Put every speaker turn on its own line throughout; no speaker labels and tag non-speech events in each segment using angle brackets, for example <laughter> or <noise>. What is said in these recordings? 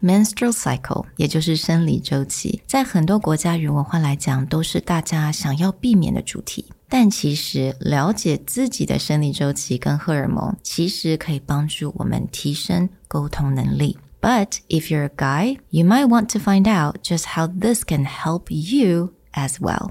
Menstrual cycle，也就是生理周期，在很多国家与文化来讲，都是大家想要避免的主题。但其实了解自己的生理周期跟荷尔蒙，其实可以帮助我们提升沟通能力。But if you're a guy, you might want to find out just how this can help you as well.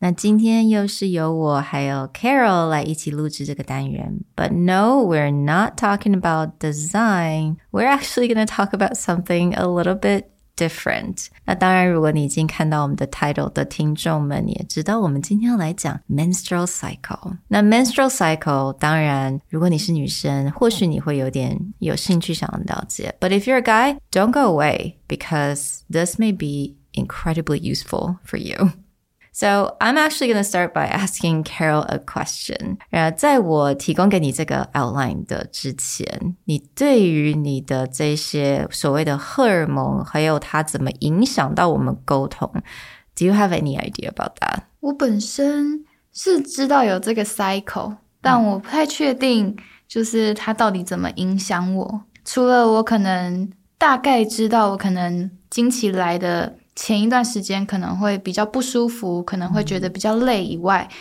那今天又是由我还有 Carol 来一起录制这个单元。But no, we're not talking about design. We're actually going to talk about something a little bit different. 那当然，如果你已经看到我们的 title 的听众们，你也知道我们今天要来讲 menstrual cycle。那 menstrual cycle，当然，如果你是女生，或许你会有点有兴趣想了解。But if you're a guy, don't go away because this may be incredibly useful for you. So I'm actually going to start by asking Carol a question. 然后在我提供给你这个 outline 的之前，你对于你的这些所谓的荷尔蒙，还有它怎么影响到我们沟通，Do you have any idea about that？
我本身是知道有这个 cycle，但我不太确定，就是它到底怎么影响我。除了我可能大概知道，我可能经期来的。 前一段时间可能会比较不舒服，可能会觉得比较累以外，嗯、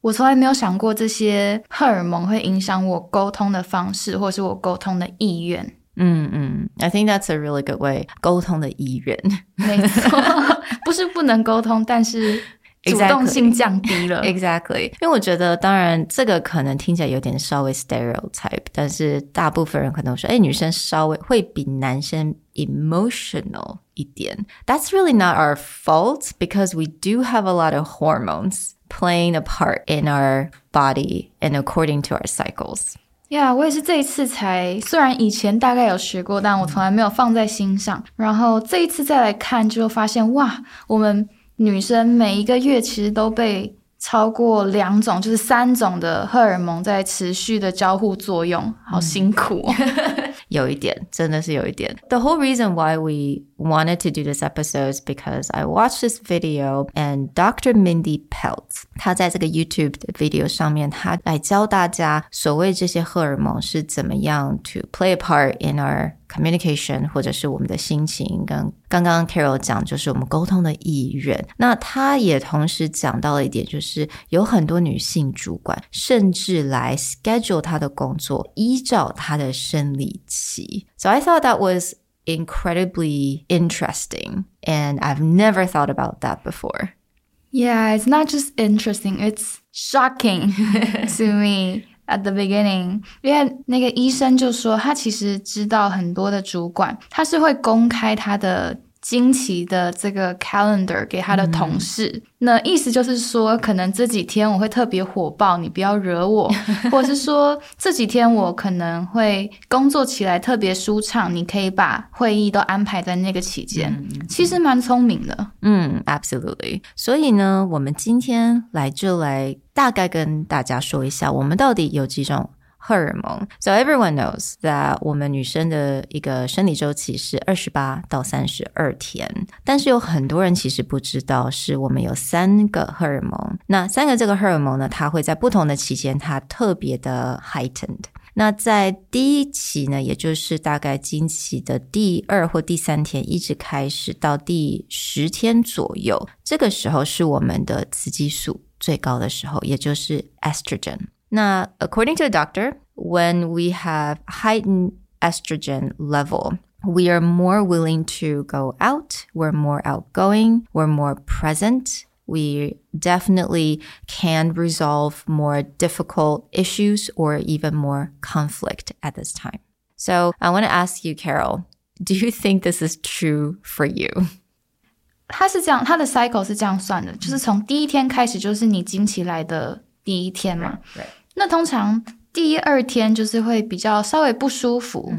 我从来没有想过这些荷尔蒙会影响我沟通的方式，或是我沟通的意愿。
嗯嗯，I think that's a really good way。沟通的意愿，
没错，<laughs> 不是不能沟通，但是。主动性降低了，
exactly。<laughs> 因为我觉得，当然这个可能听起来有点稍微 stereotype，但是大部分人可能说，哎，女生稍微会比男生 emotional 一点。That's really not our fault because we do have a lot of hormones playing a part in our body and according to our cycles.
Yeah，我也是这一次才，虽然以前大概有学过，但我从来没有放在心上。然后这一次再来看，就发现哇，我们。 女生每一个月其实都被超过两种，就是三种的荷尔蒙在持续的交互作用，好辛苦。
有一点，真的是有一点。The whole reason why we wanted to do this episode is because I watched this video and Dr. Mindy Peltz，她在这个 YouTube 的 video 上面，她来教大家所谓这些荷尔蒙是怎么样 to play a part in our communication，或者是我们的心情，跟刚刚 Carol 讲就是我们沟通的意愿。那她也同时讲到了一点，就是有很多女性主管甚至来 schedule 她的工作，依照她的生理期。So I thought that was incredibly interesting, and I've never thought about that before.
Yeah, it's not just interesting, it's shocking <laughs> to me At the beginning. 因为那个医生就说，他其实知道很多的主管，他是会公开他的。惊奇的这个 calendar 给他的同事，嗯、那意思就是说，可能这几天我会特别火爆，你不要惹我，<laughs> 或者是说这几天我可能会工作起来特别舒畅，你可以把会议都安排在那个期间。嗯、其实蛮聪明的，
嗯，absolutely。所以呢，我们今天来就来大概跟大家说一下，我们到底有几种。荷尔蒙，so everyone knows that 我们女生的一个生理周期是二十八到三十二天，但是有很多人其实不知道，是我们有三个荷尔蒙。那三个这个荷尔蒙呢，它会在不同的期间，它特别的 heightened。那在第一期呢，也就是大概经期的第二或第三天，一直开始到第十天左右，这个时候是我们的雌激素最高的时候，也就是 estrogen。那 according to the doctor, when we have heightened estrogen level, we are more willing to go out, we're more outgoing, we're more present. We definitely can resolve more difficult issues or even more conflict at this time. So I want to ask you, Carol, do you think this is true for you?
它是这样，它的 cycle 是这样算的，就是从第一天开始就是你经期来的第一天嘛。对。 那通常第二天就是会比较稍微不舒服，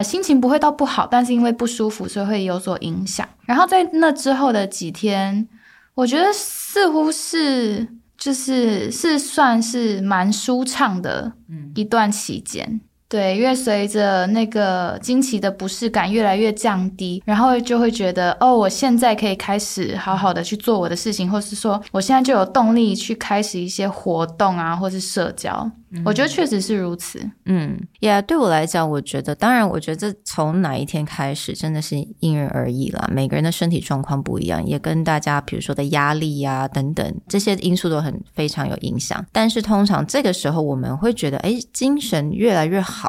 心情不会到不好，但是因为不舒服，所以会有所影响。然后在那之后的几天，我觉得似乎是就是是算是蛮舒畅的一段期间。对，因为随着那个惊奇的不适感越来越降低，然后就会觉得哦，我现在可以开始好好的去做我的事情，或是说我现在就有动力去开始一些活动啊，或是社交。嗯、我觉得确实是如此。
嗯，呀、yeah，对我来讲，我觉得，当然，我觉得这从哪一天开始，真的是因人而异了。每个人的身体状况不一样，也跟大家，比如说的压力呀、啊、等等这些因素都很非常有影响。但是通常这个时候，我们会觉得，哎，精神越来越好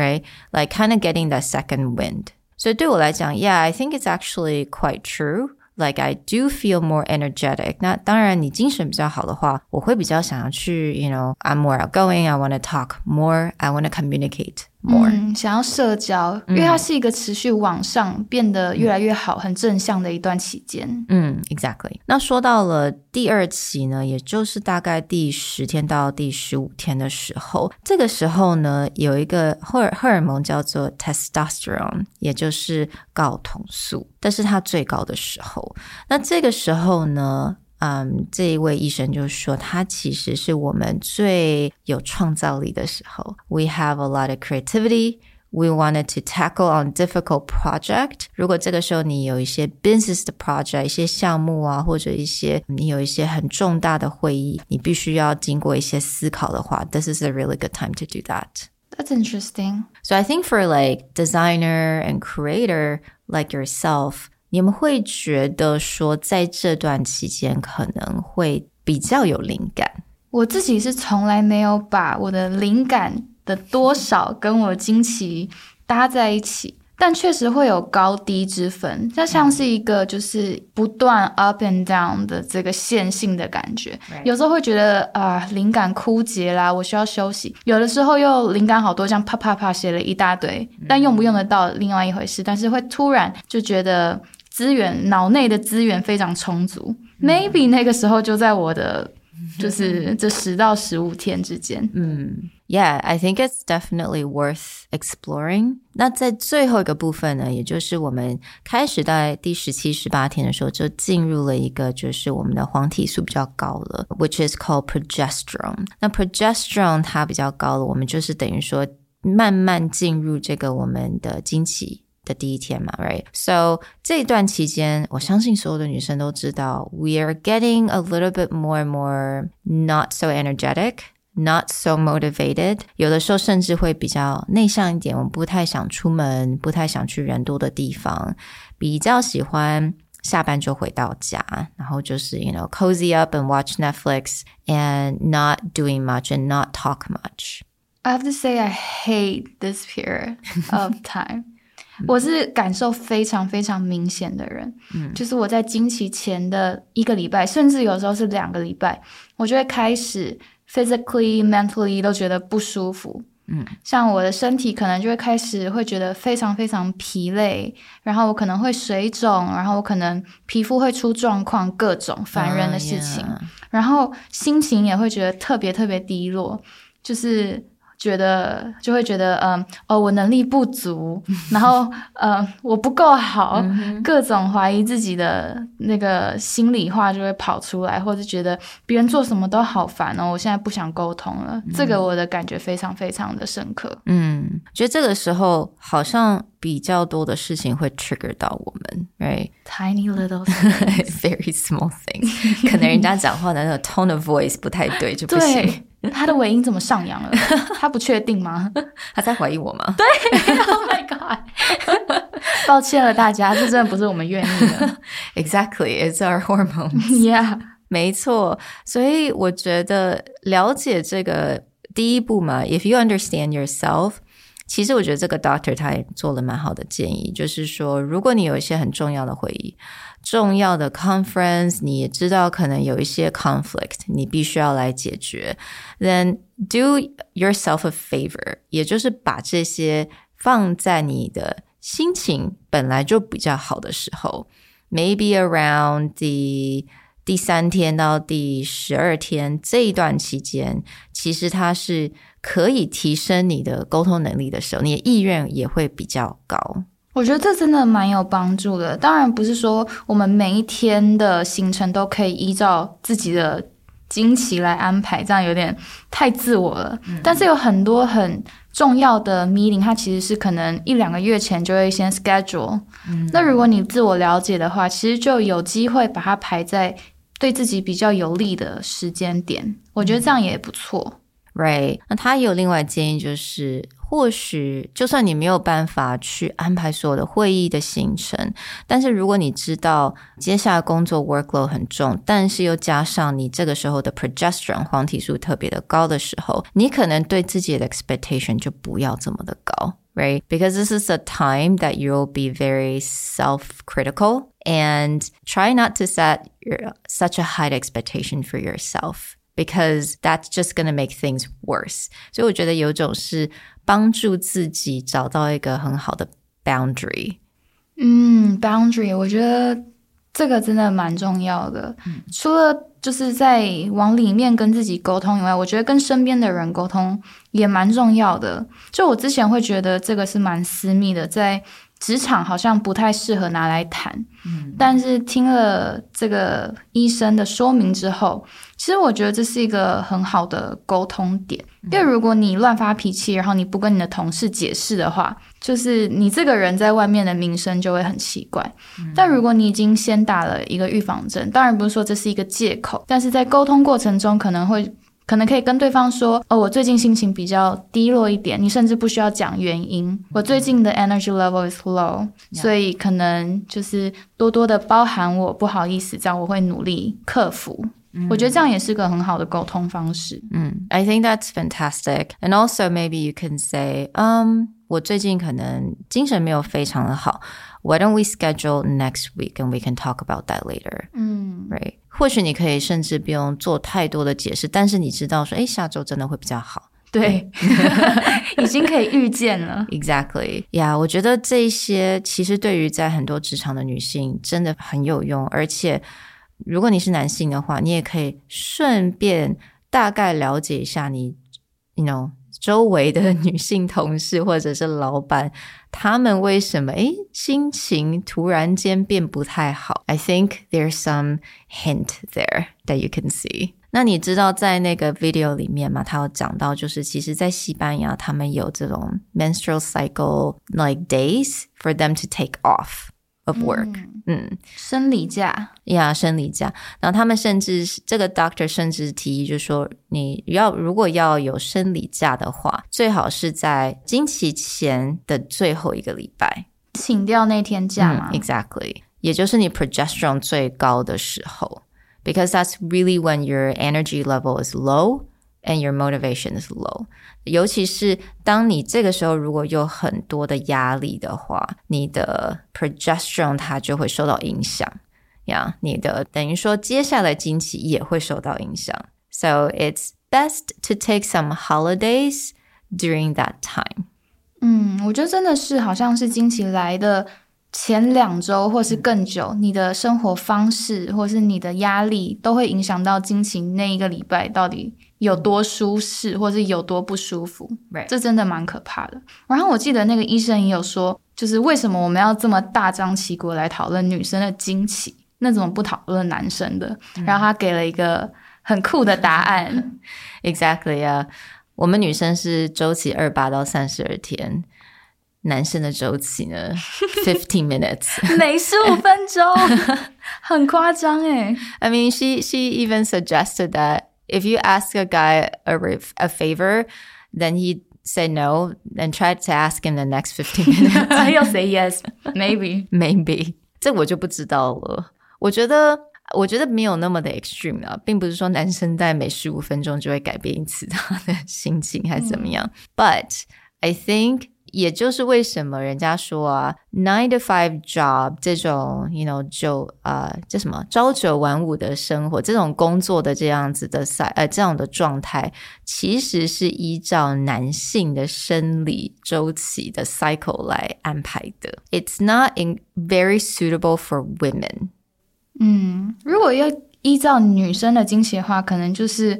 ，right？Like kind of getting that second wind。所以对我来讲，Yeah，I think it's actually quite true。Like I do feel more energetic。那当然，你精神比较好的话，我会比较想要去，you know, I'm more outgoing. I want to talk more. I want to communicate. more，
嗯，想要社交，因为它是一个持续往上变得越来越好、嗯、很正向的一段期间。
嗯，exactly。那说到了第二期呢，也就是大概第十天到第十五天的时候，这个时候呢，有一个荷尔荷尔蒙叫做 testosterone，也就是睾酮素，但是它最高的时候。那这个时候呢，嗯，um, 这一位医生就说，他其实是我们最有创造力的时候。We have a lot of creativity. We wanted to tackle on difficult project. 如果这个时候你有一些 business 的 project，一些项目啊，或者一些你有一些很重大的会议，你必须要经过一些思考的话，this is a really good time to do that.
That's interesting.
So I think for like designer and creator like yourself. 你们会觉得说，在这段期间可能会比较有灵感。
我自己是从来没有把我的灵感的多少跟我惊奇搭在一起，但确实会有高低之分。它像是一个就是不断 up and down 的这个线性的感觉。有时候会觉得啊，灵感枯竭啦，我需要休息。有的时候又灵感好多，像啪啪啪写了一大堆，但用不用得到另外一回事。但是会突然就觉得。资源脑内的资源非常充足，maybe 那个时候就在我的就是 <laughs> 这十到十五天之间。
嗯，Yeah，I think it's definitely worth exploring。那在最后一个部分呢，也就是我们开始在第十七、十八天的时候，就进入了一个就是我们的黄体素比较高了，which is called progesterone。那 progesterone 它比较高了，我们就是等于说慢慢进入这个我们的经期。的第一天嘛，right? So 这段期间，我相信所有的女生都知道，we are getting a little bit more and more not so energetic, not so motivated。有的时候甚至会比较内向一点，我们不太想出门，不太想去人多的地方，比较喜欢下班就回到家，然后就是 you know cozy up and watch Netflix and not doing much and not talk much.
I have to say I hate this period of time. 我是感受非常非常明显的人，嗯，就是我在经期前的一个礼拜，甚至有时候是两个礼拜，我就会开始 physically、mentally 都觉得不舒服，嗯，像我的身体可能就会开始会觉得非常非常疲累，然后我可能会水肿，然后我可能皮肤会出状况，各种烦人的事情，uh. 然后心情也会觉得特别特别低落，就是。觉得就会觉得，嗯，哦，我能力不足，<laughs> 然后，嗯，我不够好，各种怀疑自己的那个心里话就会跑出来，或者觉得别人做什么都好烦哦，我现在不想沟通了。这个我的感觉非常非常的深刻。
嗯，觉得这个时候好像比较多的事情会 trigger 到我们
，right？Tiny little <laughs>
very small things，可能人家讲话的那个 tone of voice 不太对，就不行。
他的尾音怎么上扬了？他不确定吗？
他在怀疑我吗？
对，Oh my God！抱歉了，大家，这真的不是我们愿意的。
Exactly, it's our hormones.
Yeah，
没错。所以我觉得了解这个第一步嘛，If you understand yourself。其实我觉得这个 doctor 他也做了蛮好的建议，就是说，如果你有一些很重要的会议、重要的 conference，你也知道可能有一些 conflict，你必须要来解决，then do yourself a favor，也就是把这些放在你的心情本来就比较好的时候，maybe around the 第三天到第十二天这一段期间，其实它是可以提升你的沟通能力的时候，你的意愿也会比较高。
我觉得这真的蛮有帮助的。当然不是说我们每一天的行程都可以依照自己的惊奇来安排，这样有点太自我了。嗯。但是有很多很重要的 meeting，它其实是可能一两个月前就会先 schedule。嗯。那如果你自我了解的话，其实就有机会把它排在。对自己比较有利的时间点，我觉得这样也不错
，right？那他也有另外建议，就是或许就算你没有办法去安排所有的会议的行程，但是如果你知道接下来工作 workload 很重，但是又加上你这个时候的 progesterone 黄体素特别的高的时候，你可能对自己的 expectation 就不要这么的高。right? Because this is a time that you'll be very self-critical and try not to set your, such a high expectation for yourself because that's just going to make things worse. 所以我觉得有种是帮助自己找到一个很好的 boundary。
嗯，boundary，我觉得这个真的蛮重要的。嗯，除了就是在往里面跟自己沟通以外，我觉得跟身边的人沟通 也蛮重要的。就我之前会觉得这个是蛮私密的，在职场好像不太适合拿来谈。嗯，但是听了这个医生的说明之后，其实我觉得这是一个很好的沟通点。因为如果你乱发脾气，然后你不跟你的同事解释的话，就是你这个人在外面的名声就会很奇怪。但如果你已经先打了一个预防针，当然不是说这是一个借口，但是在沟通过程中可能会。可能可以跟对方说：“哦，我最近心情比较低落一点。”你甚至不需要讲原因。我最近的 energy level is low. 所以可能就是多多的包含我，不好意思，这样我会努力克服。Mm. 我觉得这样也是个很好的沟通方式。
嗯、mm.，I think that's fantastic. And also maybe you can say, um, 我最近可能精神没有非常的好。Why don't we schedule next week and we can talk about that later? 嗯，right. 或许你可以甚至不用做太多的解释，但是你知道说，诶，下周真的会比较好。
对，已经可以预见了。
Exactly. Yeah，我觉得这些其实对于在很多职场的女性真的很有用，而且如果你是男性的话，你也可以顺便大概了解一下你，you know。周围的女性同事或者是老板，他们为什么诶心情突然间变不太好？I think there's some hint there that you can see。那你知道在那个 video 里面嘛，他有讲到，就是其实，在西班牙他们有这种 menstrual cycle like days for them to take off。Of work，嗯，
嗯，生理假
呀，yeah, 生理假。然后他们甚至这个 doctor 甚至提议，就是说你要如果要有生理假的话，最好是在经期前的最后一个礼拜
请掉那天假嘛。
嗯，exactly，也就是你 progesterone 最高的时候，because that's really when your energy level is low and your motivation is low。尤其是当你这个时候如果有很多的压力的话，你的 progesterone 它就会受到影响呀。你的等于说接下来经期也会受到影响。So it's best to take some holidays during that time。
嗯，我觉得真的是好像是经期来的前两周或是更久，你的生活方式或是你的压力都会影响到经期那一个礼拜到底。有多舒适，或是有多不舒服，Right. 这真的蛮可怕的。然后我记得那个医生也有说，就是为什么我们要这么大张旗鼓来讨论女生的经期，那怎么不讨论男生的？嗯。然后他给了一个很酷的答案，<laughs>
Exactly 啊，我们女生是周期二八到三十二天，男生的周期呢，<laughs> fifteen minutes，<laughs>
每十五分钟，很夸张诶。
I mean, she she even suggested that. If you ask a guy a, a favor, then he say no, and try to ask him the next 15 <laughs> minutes. <laughs>
He'll say yes, maybe.
Maybe. <laughs> 这我就不知道了。我觉得，我觉得没有那么的 extreme 啊，并不是说男生在每十五分钟就会改变一次他的心情还是怎么样。嗯。But I think 也就是为什么人家说啊，nine to five job 这种，you know，就呃，这什么朝九晚五的生活，这种工作的这样子的赛，呃，这样的状态，其实是依照男性的生理周期的 cycle 来安排的。It's not in very suitable for women。
嗯，如果要依照女生的经期的话，可能就是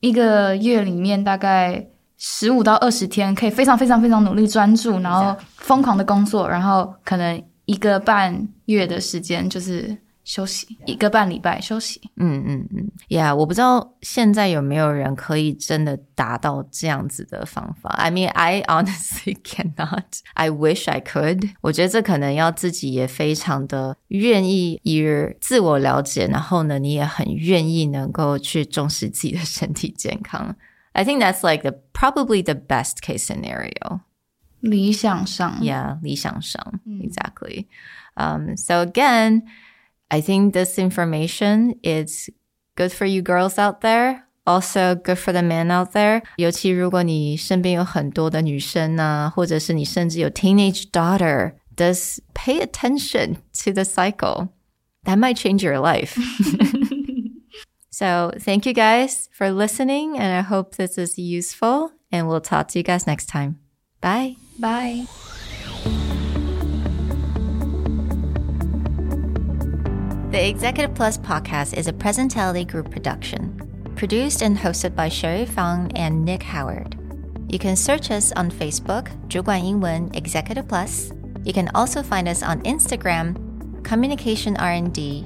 一个月里面大概。十五到二十天，可以非常非常非常努力专注，然后疯狂的工作，然后可能一个半月的时间就是休息.一个半礼拜休息。
嗯嗯嗯，Yeah，我不知道现在有没有人可以真的达到这样子的方法。I mean, I honestly <laughs> cannot. I wish I could. 我觉得这可能要自己也非常的愿意，以自我了解，然后呢，你也很愿意能够去重视自己的身体健康。I think that's like the probably the best case scenario.
理想上
Yeah, 理想上 exactly. Um, so again, I think this information is good for you girls out there. Also good for the men out there. 尤其如果你身边有很多的女生啊，或者是你甚至有 teenage daughter, just pay attention to the cycle. That might change your life. <laughs> So thank you guys for listening, and I hope this is useful. And we'll talk to you guys next time. Bye.
Bye.
The Executive Plus podcast is a Presentality Group production, produced and hosted by Sherry Fang and Nick Howard. You can search us on Facebook, 主管英文 Executive Plus. You can also find us on Instagram, Communication R&D